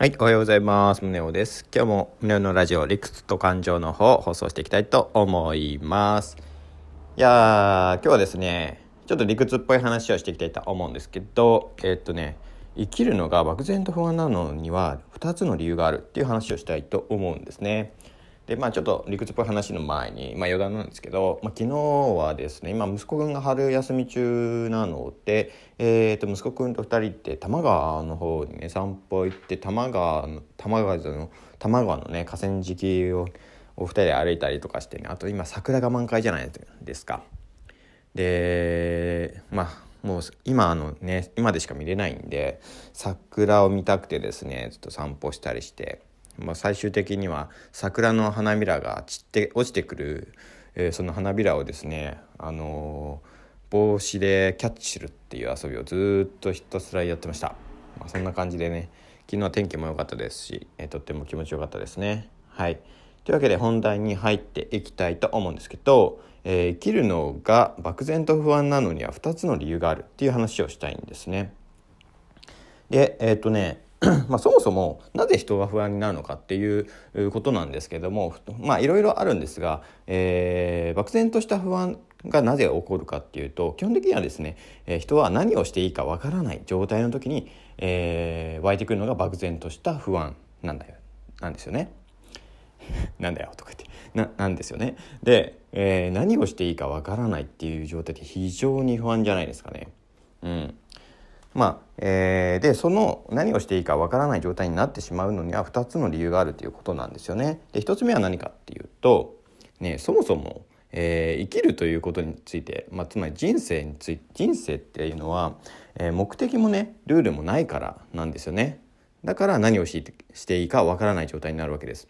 はい、おはようございます。宗男です。今日も宗男のラジオ、理屈と感情の方、放送していきたいと思います。いやー、今日はですね、ちょっと理屈っぽい話をしていきたいと思うんですけど、えー、っとね、生きるのが漠然と不安なのには2つの理由があるっていう話をしたいと思うんですね。でまあちょっと理屈っぽい話の前に、まあ、余談なんですけど、まあ、昨日はですね今息子くんが春休み中なので、えー、と息子くんと2人で多摩川の方にね散歩行って多摩川の多摩川の多摩川のね河川敷をお二人で歩いたりとかしてねあと今桜が満開じゃないですか。でまあもう今あのね今でしか見れないんで桜を見たくてですねちょっと散歩したりしてまあ、最終的には桜の花びらが散って落ちてくる、えー、その花びらをですね、あのー、帽子でキャッチするっていう遊びをずっとひたすらやってました、まあ、そんな感じでね昨日は天気も良かったですし、えー、とっても気持ちよかったですね。はい。というわけで本題に入っていきたいと思うんですけど、えー、生きるのが漠然と不安なのには2つの理由があるっていう話をしたいんですね。でえっ、とねまあ、そもそもなぜ人が不安になるのかっていうことなんですけどもまあいろいろあるんですが、えー、漠然とした不安がなぜ起こるかっていうと基本的にはですね、えー、人は何をしていいかわからない状態の時に、えー、湧いてくるのが漠然とした不安なんだよなんですよね。なんだよとか言ってななんですよね。で、えー、何をしていいかわからないっていう状態って非常に不安じゃないですかね。うん、まあえー、でその何をしていいかわからない状態になってしまうのには2つの理由があるということなんですよね。で1つ目は何かっていうと、ね、そもそも、えー、生きるということについて、まあ、つまり人生につい人生っていうのは、えー、目的もねルールもないからなんですよね。だから何をしていいかわからない状態になるわけです。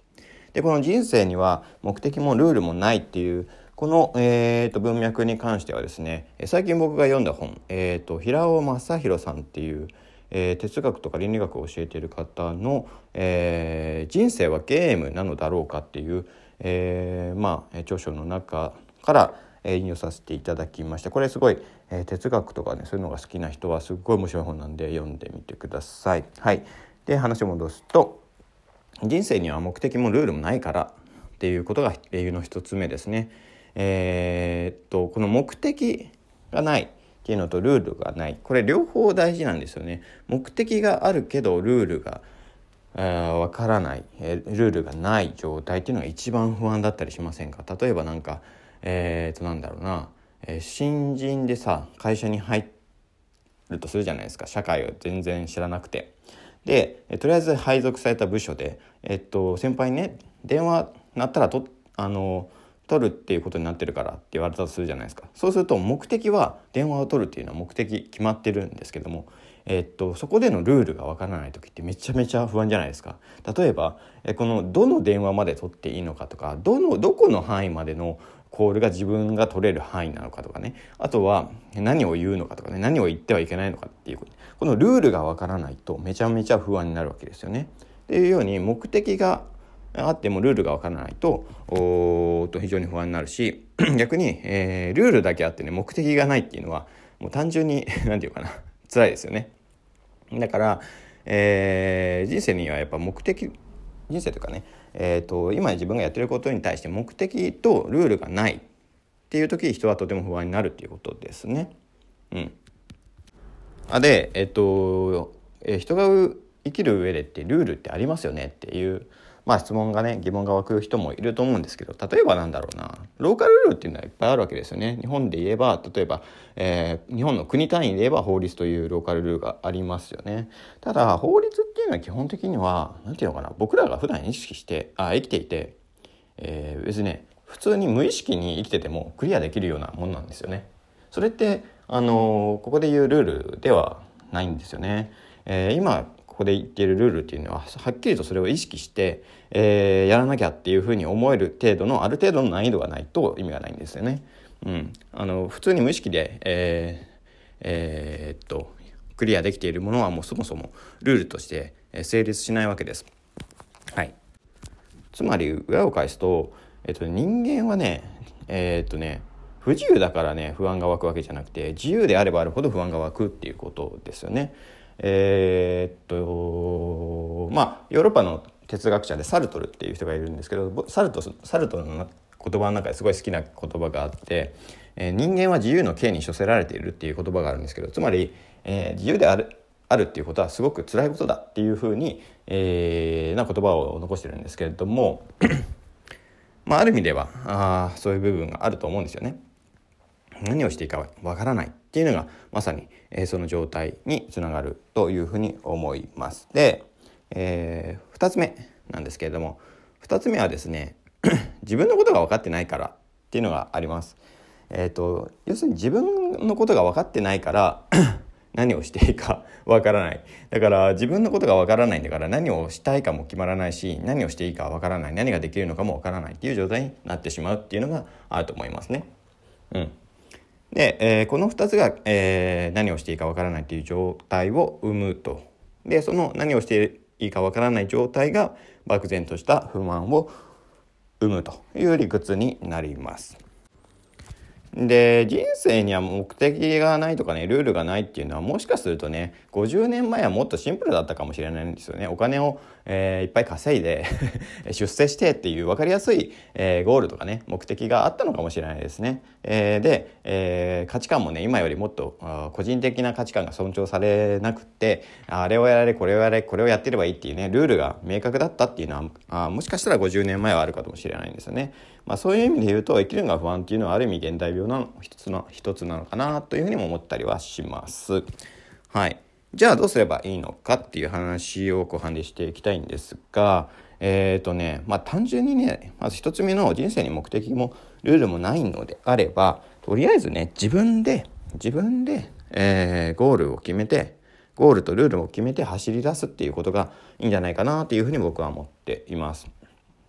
でこの人生には目的もルールもないっていうこの、えーと、文脈に関してはですね最近僕が読んだ本、えーと、平尾正弘さんっていう、えー、哲学とか倫理学を教えている方の、えー「人生はゲームなのだろうか」っていう、えー、まあ著書の中から引用させていただきましたこれすごい、えー、哲学とかねそういうのが好きな人はすっごい面白い本なんで読んでみてください。はい、で話を戻すと人生には目的もルールもないからっていうことが理由の一つ目ですね。えー、っとこの目的がないっていうのとルールがない。これ両方大事なんですよね。目的があるけどルールがわからない、えルールがない状態っていうのが一番不安だったりしませんか？例えばなんかえー、っとなんだろうな、えー、新人でさ会社に入るとするじゃないですか。社会を全然知らなくて。でとりあえず配属された部署で、えっと、先輩にね電話鳴ったらとあの取るっていうことになってるからって言われたとするじゃないですか。そうすると目的は電話を取るっていうのは目的決まってるんですけども、えー、っとそこでのルールがわからない時ってめちゃめちゃ不安じゃないですか。例えばこのどの電話まで取っていいのかとかどのどこの範囲までのコールが自分が取れる範囲なのかとかね。あとは何を言うのかとかね何を言ってはいけないのかっていうこのルールがわからないとめちゃめちゃ不安になるわけですよね。っていうように目的があってもルールがわからないとおと非常に不安になるし 逆に、えー、ルールだけあってね目的がないっていうのはもう単純に 何て言うかな辛いですよね。だから、えー、人生にはやっぱ目的人生というかね、えーと、今自分がやってることに対して目的とルールがないっていう時人はとても不安になるっていうことですね。うん、あでえっ、ー、と、えー、人が生きる上でってルールってありますよねっていうまあ質問がね疑問が湧く人もいると思うんですけど例えばなんだろうな。ローカルルールっていうのはいっぱいあるわけですよね。日本で言えば例えば、えー、日本の国単位で言えば法律というローカルルールがありますよね。ただ法律っていうのは基本的には何て言うのかな。僕らが普段意識してあ生きていて、えー、別にね普通に無意識に生きててもクリアできるようなもんなんですよね。それってあのー、ここで言うルールではないんですよね、えー、今ここで言っているルールっていうのははっきりとそれを意識して、えー、やらなきゃっていうふうに思える程度のある程度の難易度がないと意味がないんですよね。うん、あの普通に無意識で、えーえー、っとクリアできているものはもうそもそもルールとして成立しないわけです。はい、つまり裏を返すと、えっと、人間はねえー、っとね不自由だからね不安が湧くわけじゃなくて自由であればあるほど不安が湧くっていうことですよね。えー、っとまあヨーロッパの哲学者でサルトルっていう人がいるんですけどサルトサルトルの言葉の中ですごい好きな言葉があって、えー、人間は自由の刑に処せられているっていう言葉があるんですけどつまり、えー、自由であるあるっていうことはすごく辛いことだっていうふうに、えー、な言葉を残してるんですけれども まあある意味ではあそういう部分があると思うんですよね。何をしていいかわからないっていうのがまさに、えー、その状態につながるというふうに思います。で、えー、2つ目なんですけれども2つ目はですね 自分のことが分かってないからっていうのがあります。えーと、要するに自分のことが分かってないから 何をしていいかわからないだから自分のことがわからないんだから何をしたいかも決まらないし何をしていいかわからない何ができるのかもわからないっていう状態になってしまうっていうのがあると思いますね。うん、で、えー、この2つが、えー、何をしていいかわからないという状態を生むとでその何をしていいかわからない状態が漠然とした不満を生むという理屈になります。で人生には目的がないとかねルールがないっていうのはもしかするとね50年前はもっとシンプルだったかもしれないんですよね。お金を、えー、いっぱい稼いで 出世してっていう分かりやすい、えー、ゴールとかね目的があったのかもしれないですね、えー、で、え価値観もね今よりもっと個人的な価値観が尊重されなくってあれをやれこれをやれこれをやってればいいっていうねルールが明確だったっていうのはあもしかしたら50年前はあるかもしれないんですよね。まあ、そういう意味で言うと生きるのが不安っていうのはある意味現代病の一つの一つなのかなというふうにも思ったりはします。はい、じゃあどうすればいいのかっていう話を後半でしていきたいんですがえっ、ー、とねまあ単純にねまず一つ目の人生に目的もルールもないのであればとりあえずね自分で自分で、えー、ゴールを決めてゴールとルールを決めて走り出すっていうことがいいんじゃないかなというふうに僕は思っています。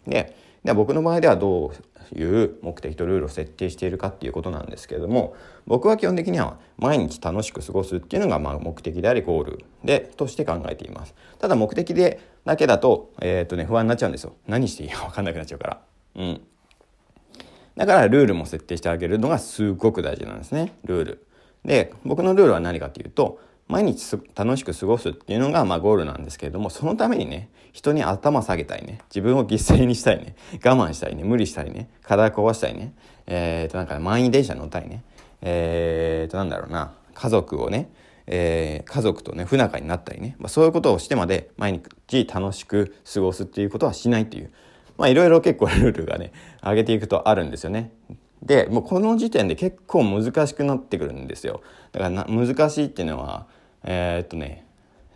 でで僕の場合ではどういう目的とルールを設定しているかっていうことなんですけれども僕は基本的には毎日楽しく過ごすっていうのがまあ目的でありゴールでとして考えています。ただ目的でだけだと,、えーとね、不安になっちゃうんですよ。何していいか分かんなくなっちゃうから。うん。だからルールも設定してあげるのがすごく大事なんですね。ルール。で僕のルールは何かっていうと毎日楽しく過ごすっていうのがまあゴールなんですけれどもそのためにね人に頭下げたいね自分を犠牲にしたいね我慢したいね無理したいね体壊したいねえっ、ー、となんか満員電車乗ったいねえっ、ー、となんだろうな家族をねえー、家族とね不仲になったりね、まあ、そういうことをしてまで毎日楽しく過ごすっていうことはしないっていうまあいろいろ結構ルールがね上げていくとあるんですよね。でもうこの時点で結構難しくなってくるんですよ。だから難しいっていうのはえー、っとね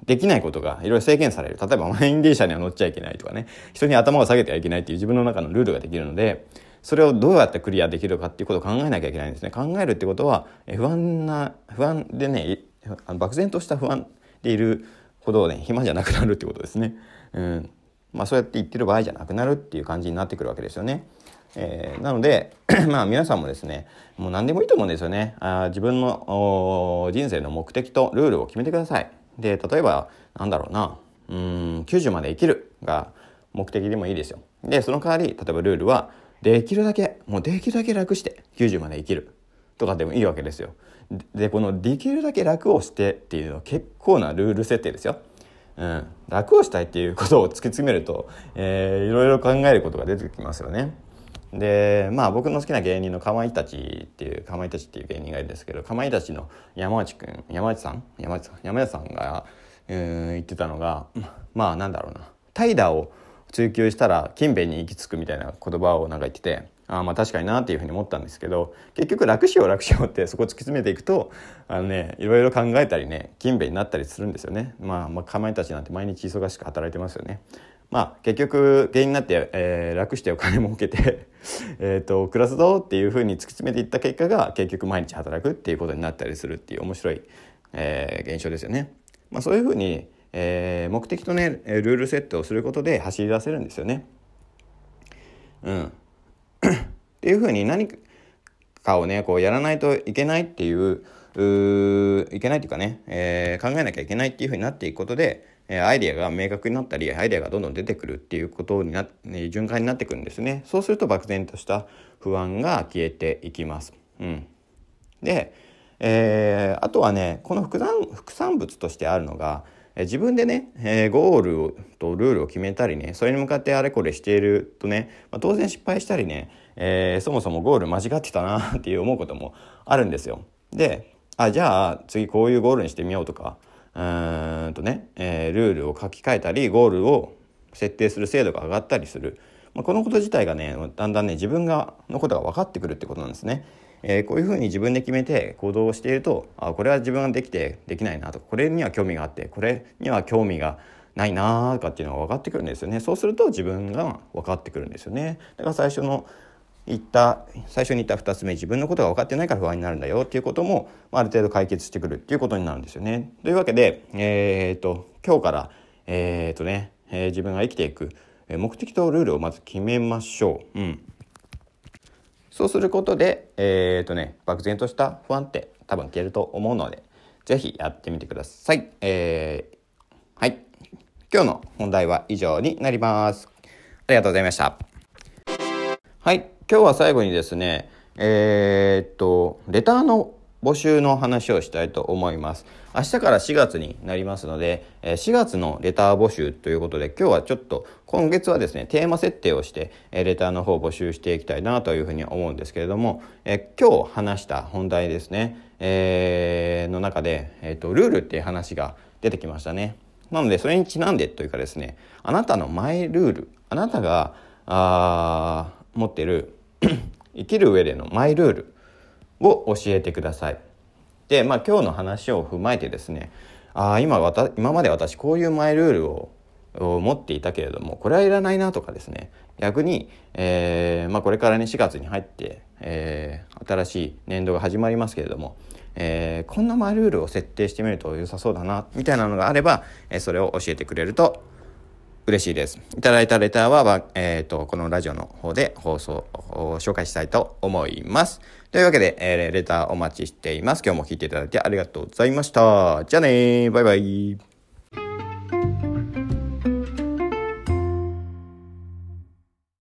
できないことがいろいろ制限される例えば満員電車には乗っちゃいけないとかね人に頭を下げてはいけないっていう自分の中のルールができるのでそれをどうやってクリアできるかっていうことを考えなきゃいけないんですね考えるってことは不安な不安でね漠然とした不安でいるほどね暇じゃなくなるってことですね。うんまあ、そうやって言ってる場合じゃなくなるっていう感じになってくるわけですよね。えー、なので まあ皆さんもですねもう何でもいいと思うんですよね。あ自分の人生の目的とルールを決めてください。で例えばなんだろうな。うん90まで生きるが目的でもいいですよ。でその代わり例えばルールはできるだけもうできるだけ楽して90まで生きるとかでもいいわけですよ。でこのできるだけ楽をしてっていうのは結構なルール設定ですよ。うん、楽をしたいっていうことを突き詰めると、えー、いろいろ考えることが出てきますよね。でまあ僕の好きな芸人のかまいたちっていうかまいたちっていう芸人がいるんですけどかまいたちの山内くん山内さん？山内さん？山内さんが、えー、言ってたのがまあなんだろうな。怠惰を追求したら勤勉に行き着くみたいな言葉をなんか言っててあまあ確かになっていうふうに思ったんですけど結局楽しよう楽しようってそこ突き詰めていくとあのねいろいろ考えたりね勤勉になったりするんですよね。まあまあかまいたちなんて毎日忙しく働いてますよね。まあ結局芸人になって、えー、楽してお金儲けて えと暮らすぞっていうふうに突き詰めていった結果が結局毎日働くっていうことになったりするっていう面白い、えー、現象ですよね。まあ、そういうふうに、えー、目的とねルール設定をすることで走り出せるんですよね。うん、っていうふうに何かをねこうやらないといけないっていういけないっていうかね、えー、考えなきゃいけないっていうふうになっていくことでえアイデアが明確になったりアイデアがどんどん出てくるっていうことにな、ね、循環になってくるんですねそうすると漠然とした不安が消えていきます。うん、で、えー、あとはねこの副産副産物としてあるのが自分でね、えー、ゴールとルールを決めたりねそれに向かってあれこれしているとね、まあ、当然失敗したりね、えー、そもそもゴール間違ってたなっていう思うこともあるんですよ。であじゃあ次こういうゴールにしてみようとかうんとね、えー、ルールを書き換えたりゴールを設定する精度が上がったりする、まあ、このこと自体がねだんだんね自分がのことが分かってくるってことなんですね。えー、こういうふうに自分で決めて行動をしているとあこれは自分ができてできないなとかこれには興味があってこれには興味がないなとかっていうのが分かってくるんですよね。そうすると自分が分かってくるんですよね。だから最初の言った最初に言った2つ目自分のことが分かってないから不安になるんだよっていうこともある程度解決してくるっていうことになるんですよね。というわけで、えーと、今日から、えーとねえー、自分が生きていく目的とルールをまず決めましょう。うんそうすることで、えっ、とね、漠然とした不安って多分消えると思うので、是非やってみてください。えー、はい。今日の本題は以上になります。ありがとうございました。はい。今日は最後にですね、えー、っと、レターの募集の話をしたいと思います。明日から4月になりますので、4月のレター募集ということで、今日はちょっと、今月はですね、テーマ設定をして、レターの方を募集していきたいなというふうに思うんですけれども、え今日話した本題ですね、えー、の中で、えっ、と、ルールっていう話が出てきましたね。なので、それにちなんでというかですね、あなたのマイルール、あなたが、あ持ってる 生きる上でのマイルールを教えてください。で、まあ、今日の話を踏まえてですねあ今今まで私こういうマイルールを持っていたけれどもこれはいらないなとかですね逆に、えーまあ、これからね4月に入って、えー、新しい年度が始まりますけれども、えー、こんなマイルールを設定してみると良さそうだなみたいなのがあれば、えー、それを教えてくれると嬉しいです。いただいたレターは、えっ、ー、と、このラジオの方で放送、紹介したいと思います。というわけで、えー、レターお待ちしています。今日も聞いていただいてありがとうございました。じゃあねバイバイ。